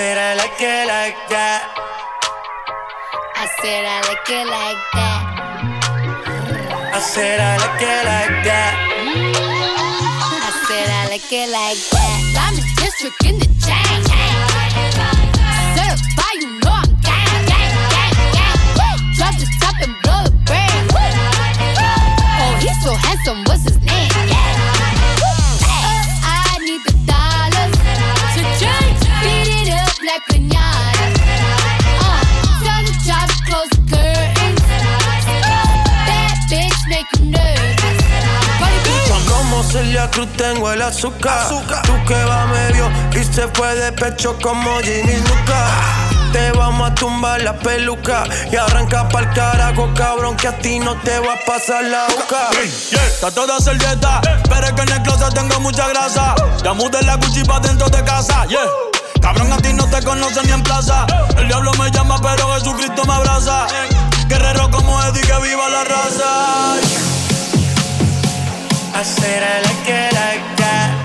said I like it like that. I said I like it like that. I said I like it like that. I said I like it like that. I'm a district in the chain. Certified, you know I'm gang, gang, gang, gang. Drop the top and blow the brand. Oh, he's so handsome. What's his name? Yeah. Uh, close the curtains. Bitch make you nervous. Como Celia Cruz tengo el azúcar. Tú que va medio y se fue de pecho como Ginny Luca. Te vamos a tumbar la peluca y arranca pa'l carajo, cabrón, que a ti no te va a pasar la boca. Está toda servieta, pero es que en el closet tengo mucha grasa. Ya mudé la Gucci pa' dentro de casa, yeah. Cabrón, a ti no te conocen ni en plaza. El diablo me llama, pero Jesucristo me abraza. Guerrero como Eddie, que viva la raza. I said I like.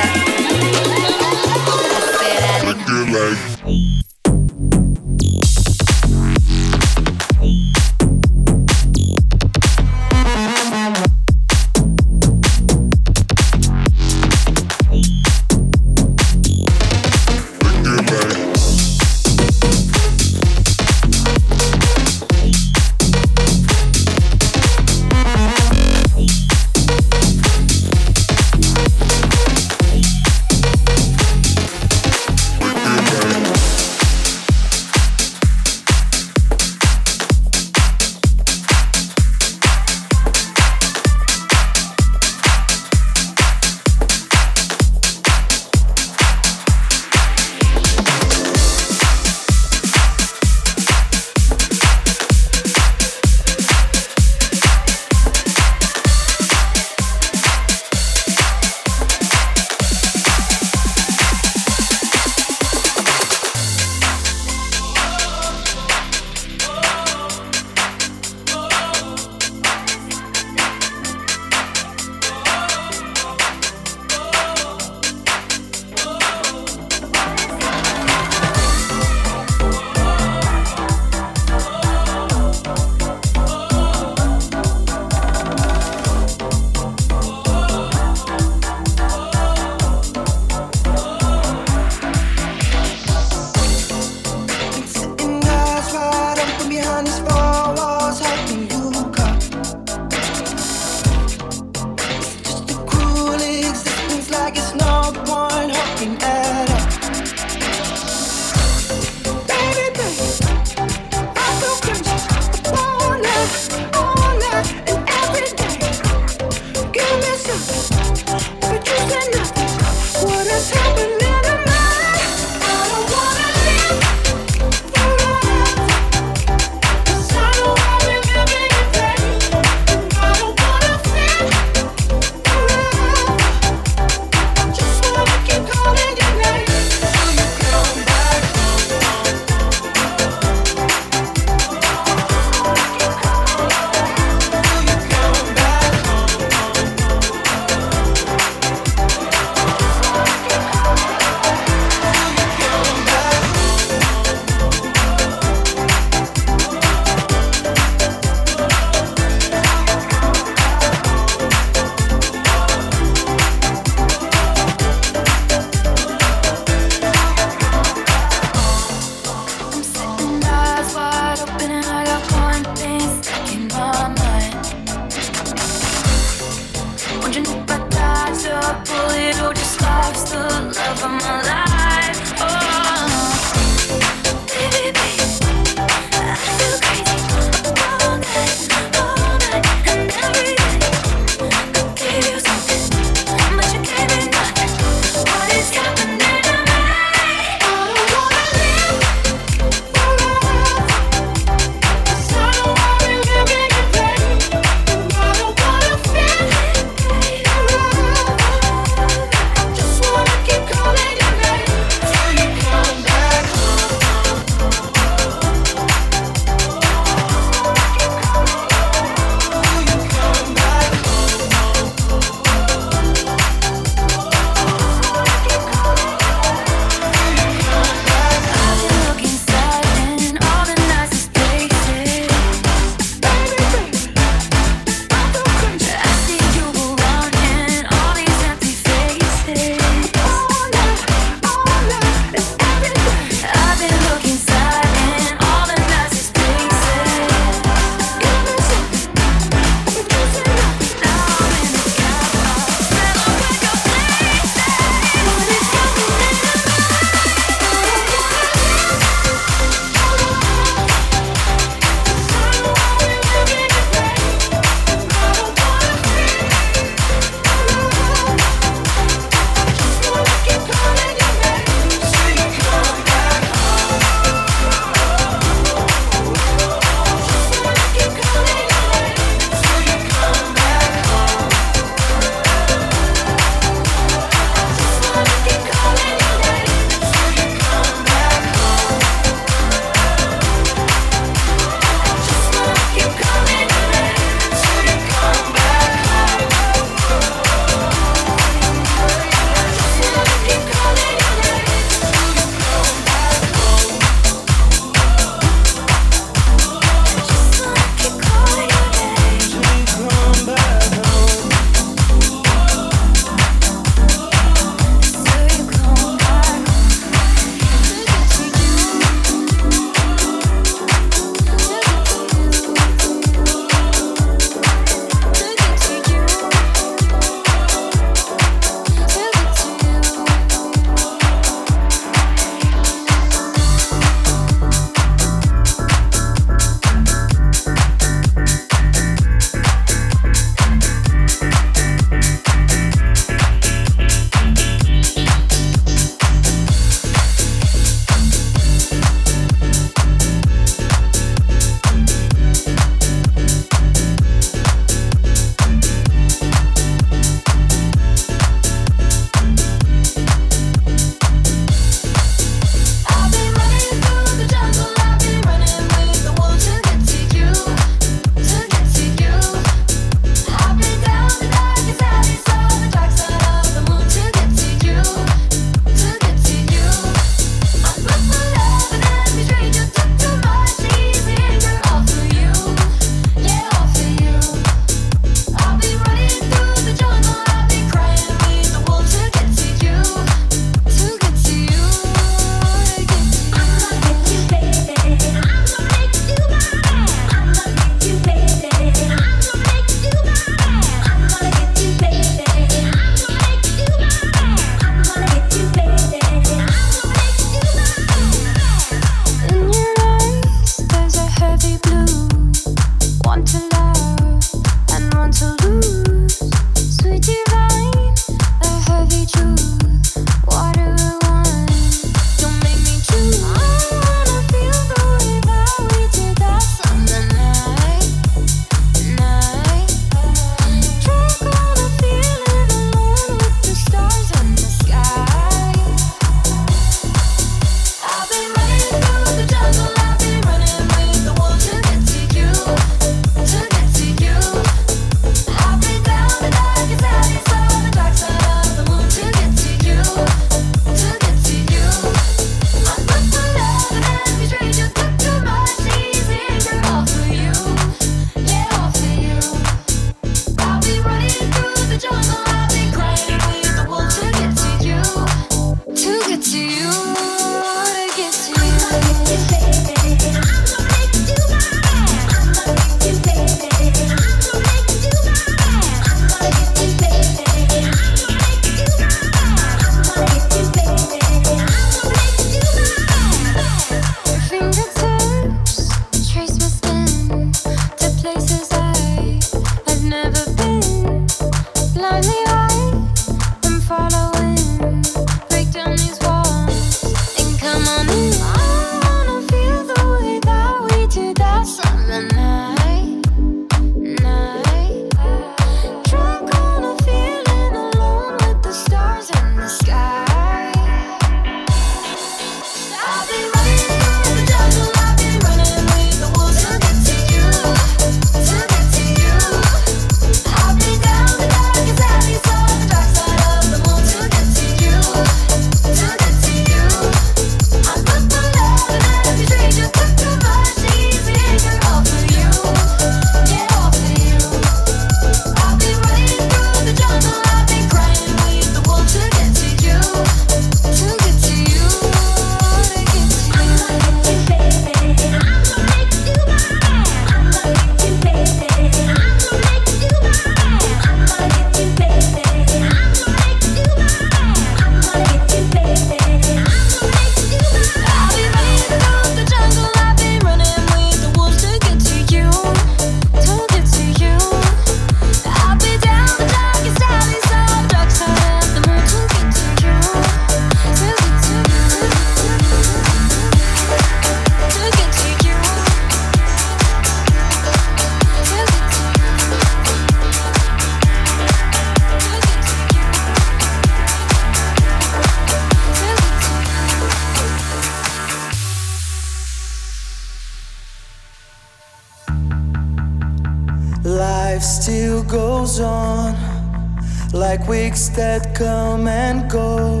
That come and go.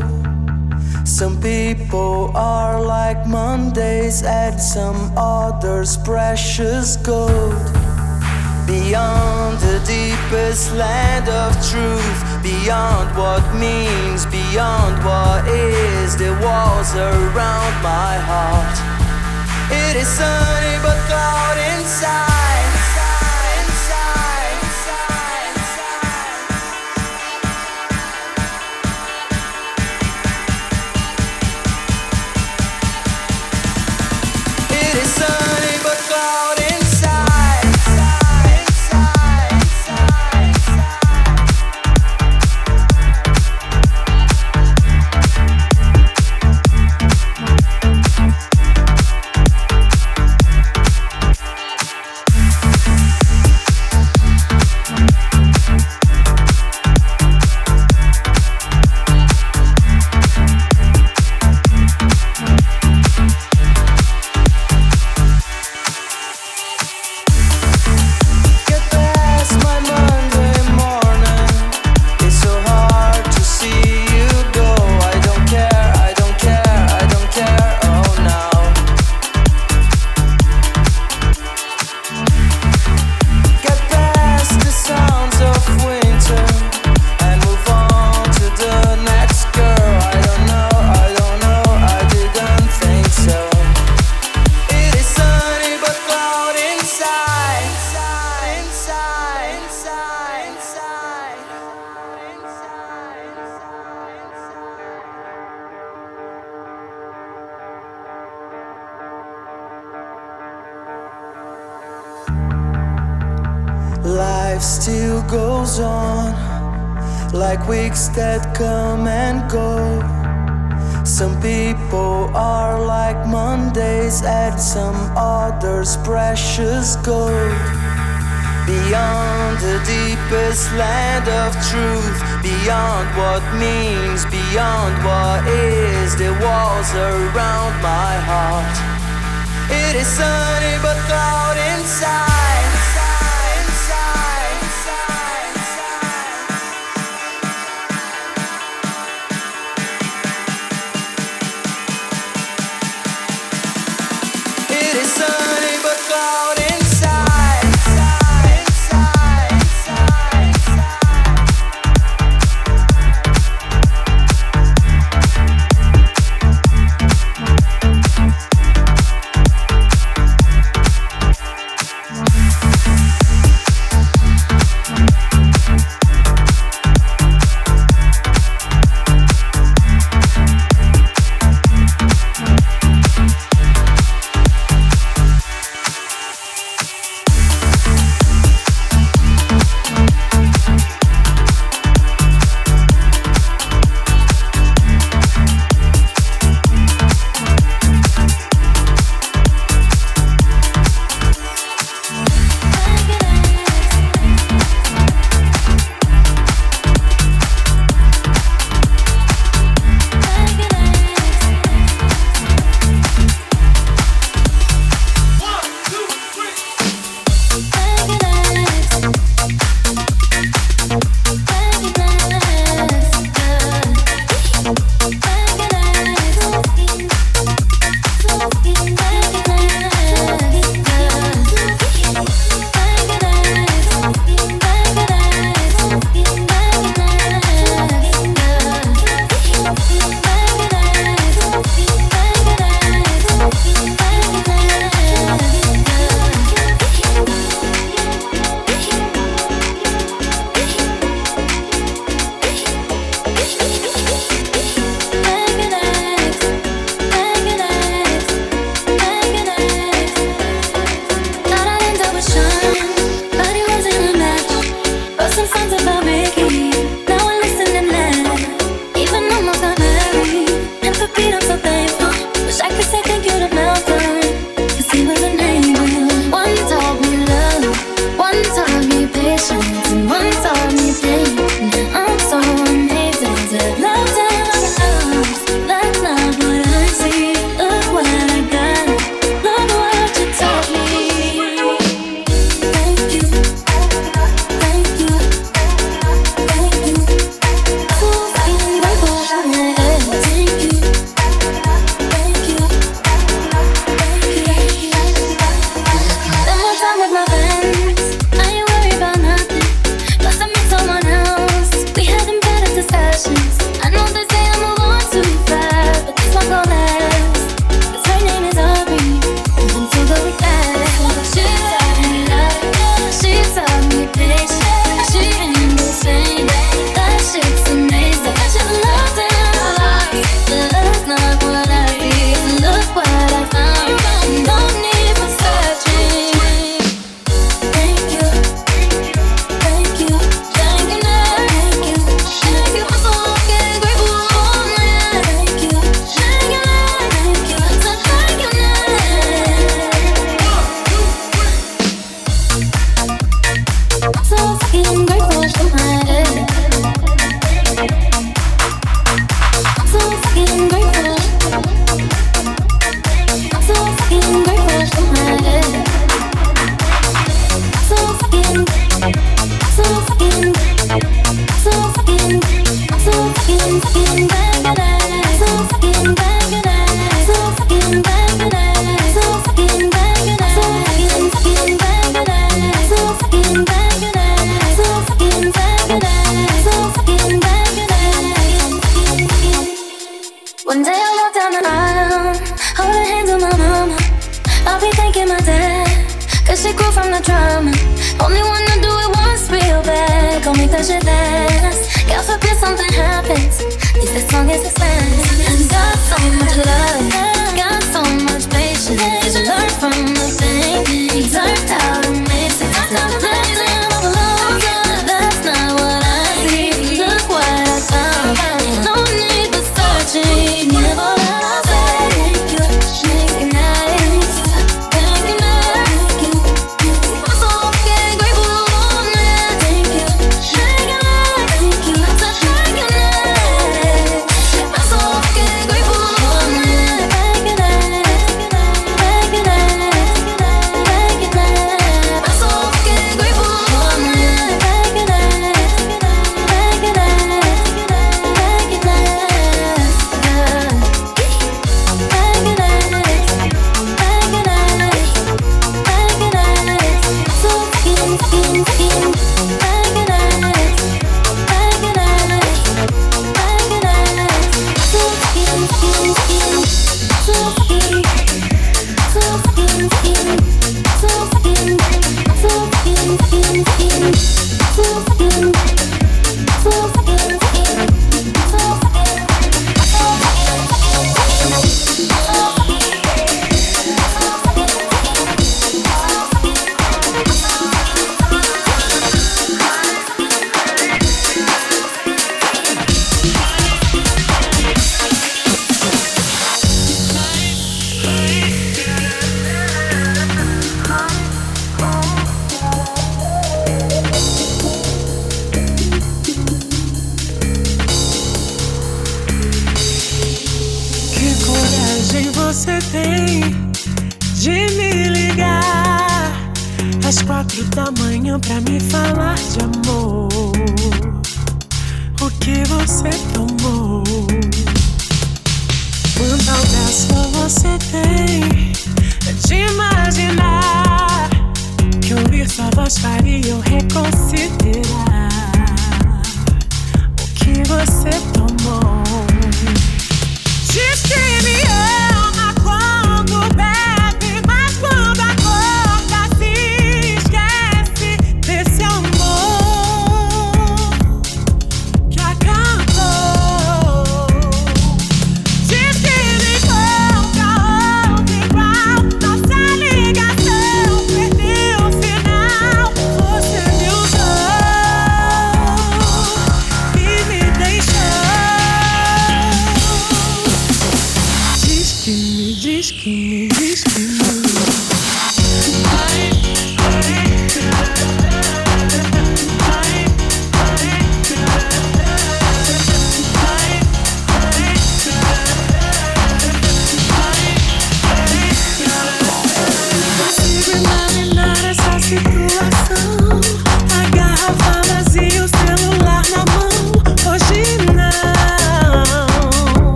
Some people are like Mondays, and some others precious gold. Beyond the deepest land of truth, beyond what means, beyond what is, the walls around my heart. It is sunny but cloud inside. That come and go. Some people are like Mondays, and some others precious gold. Beyond the deepest land of truth, beyond what means, beyond what is, the walls around my heart. It is sunny but cloud inside.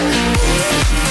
Thank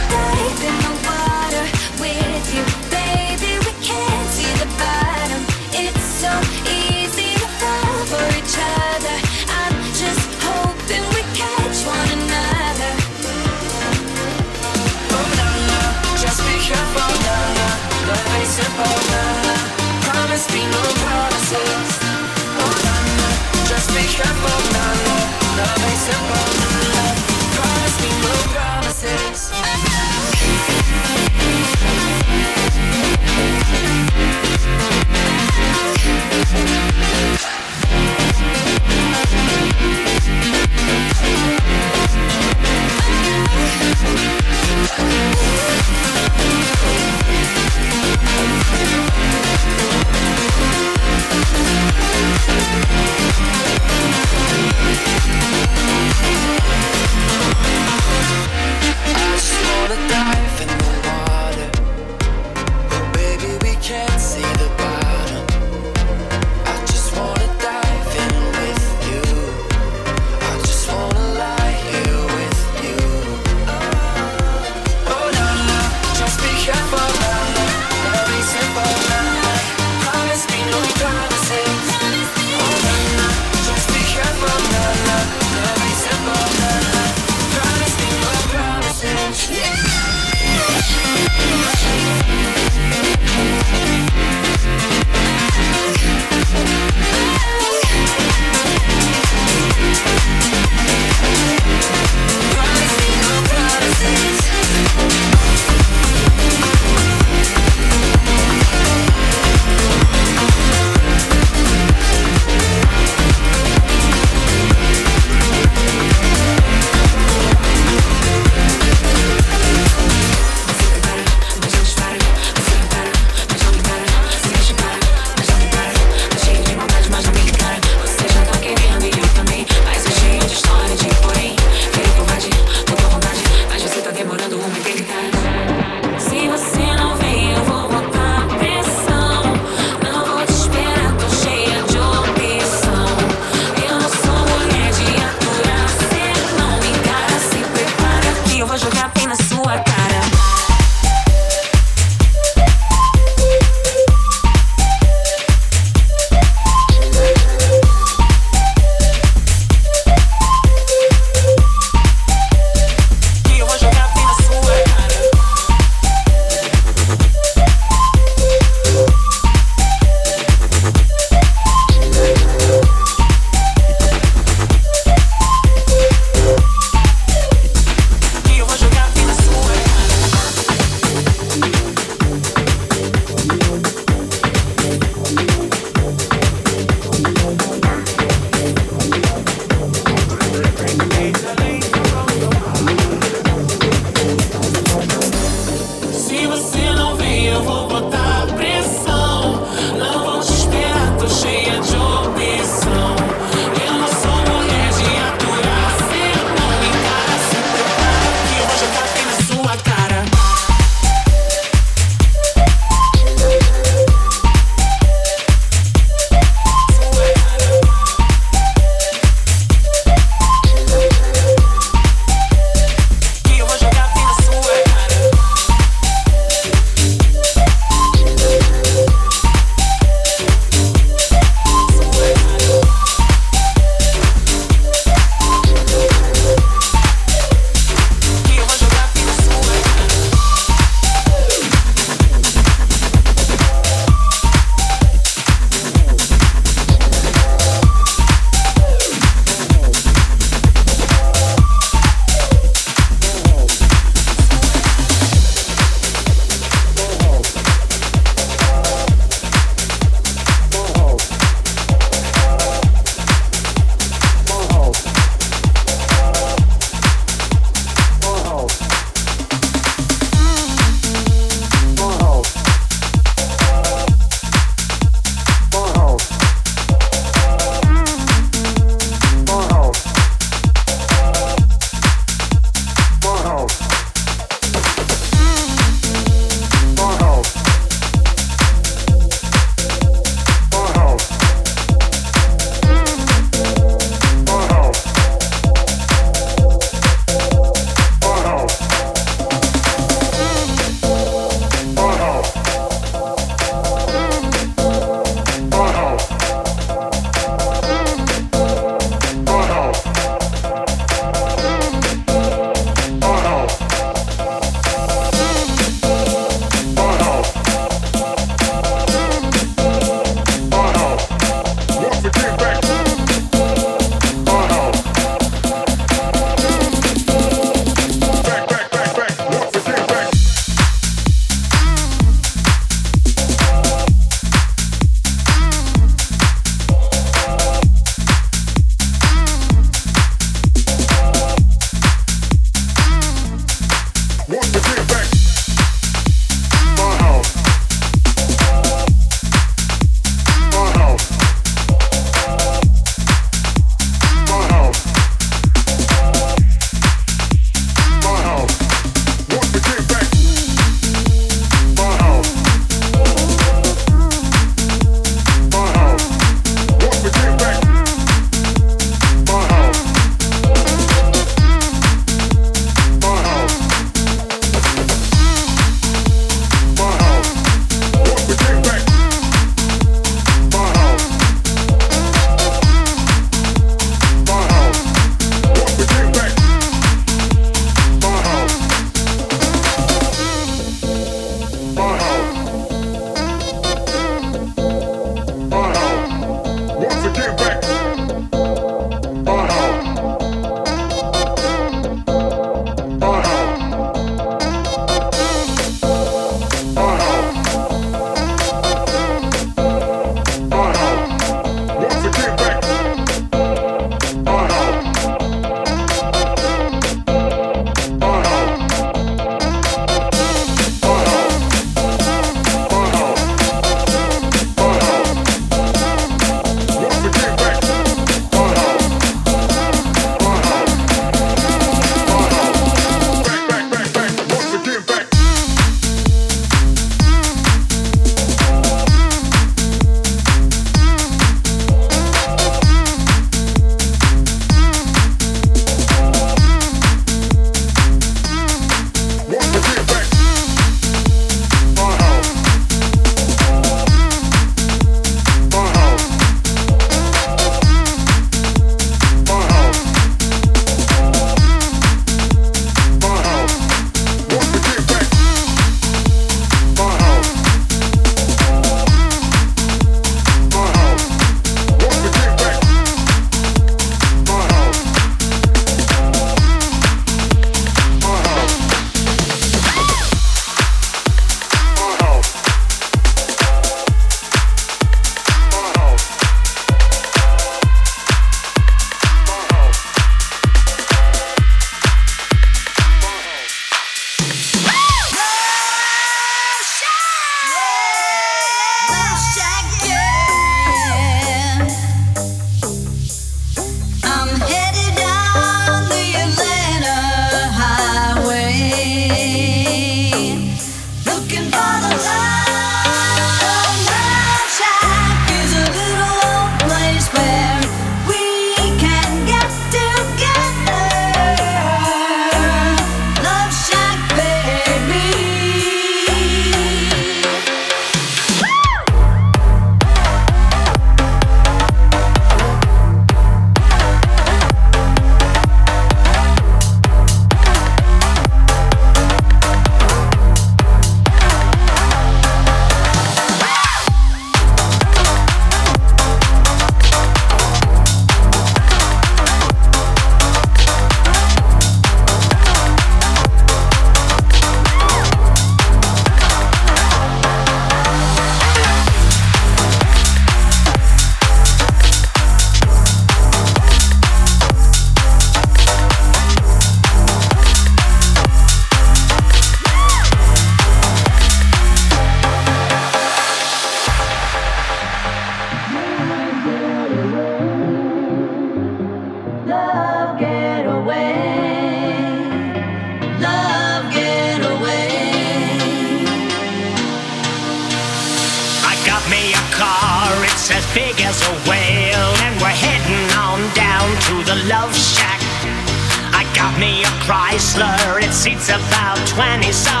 20, so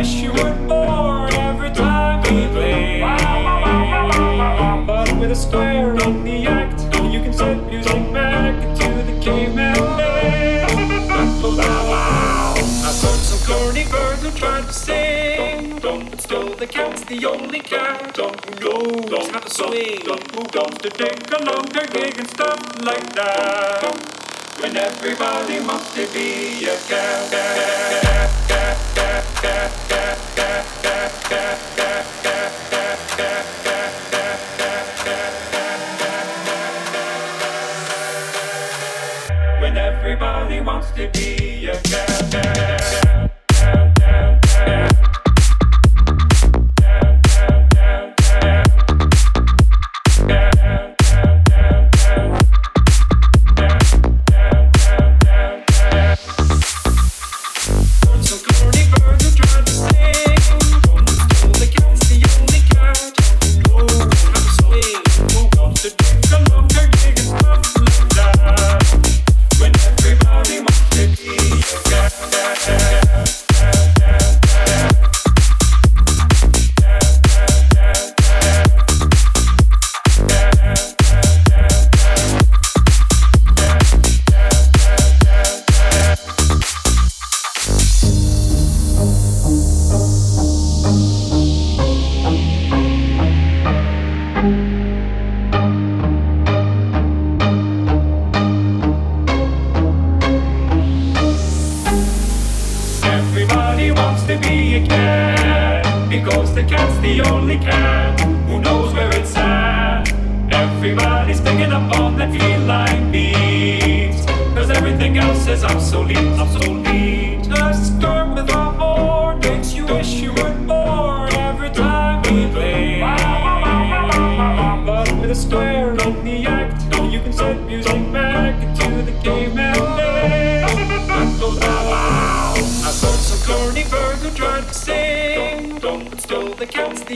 wish you were born every time we play. But with a square in the act, you can set music back into the caveman days. I've heard some corny birds who tried to sing. But still the cat's the only cat who knows how to swing. Who comes to take a long gig and stuff like that. When everybody wants to be a cat. When everybody wants to be a cat.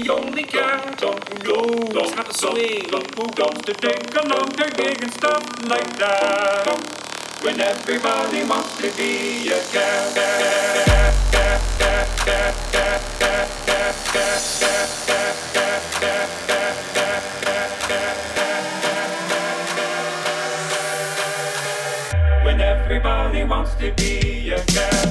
The only cat who knows how to swing. Who comes to take a long term gig and stuff like that. When everybody wants to be a cat. When everybody wants to be a cat.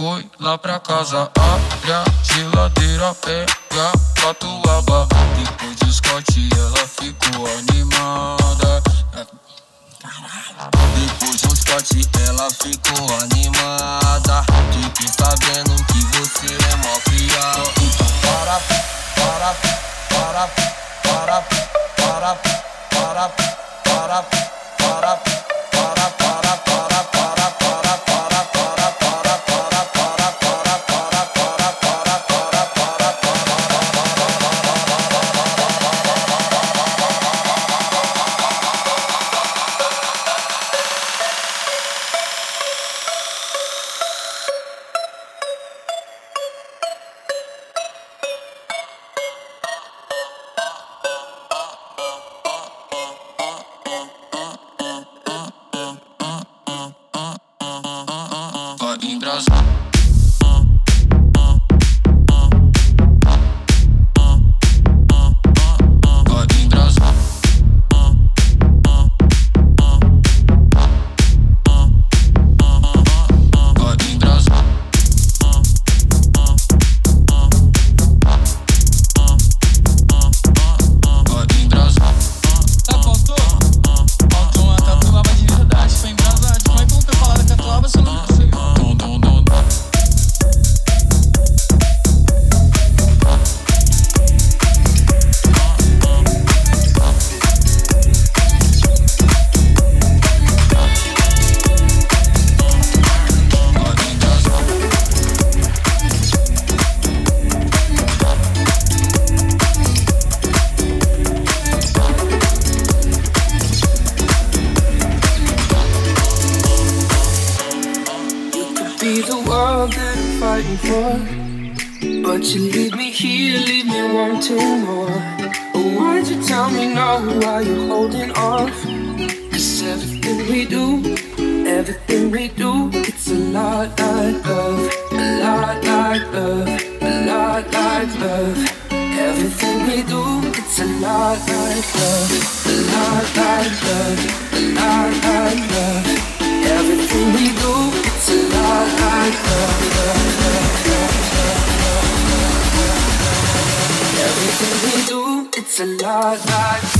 Foi lá pra casa. Abre a geladeira, pega a catuaba. Depois do Scott, ela ficou animada. Depois do Scott, ela ficou animada. Fiquei sabendo que você é mó criado. Então para, para, para, para, para, para, para. para. we do, everything we do, it's a lot like love, a lot like love, a lot like love. Everything we do, it's a lot like love, a lot like love, a lot like love. Everything we do, it's a lot like love, love. Everything we do, it's a lot like.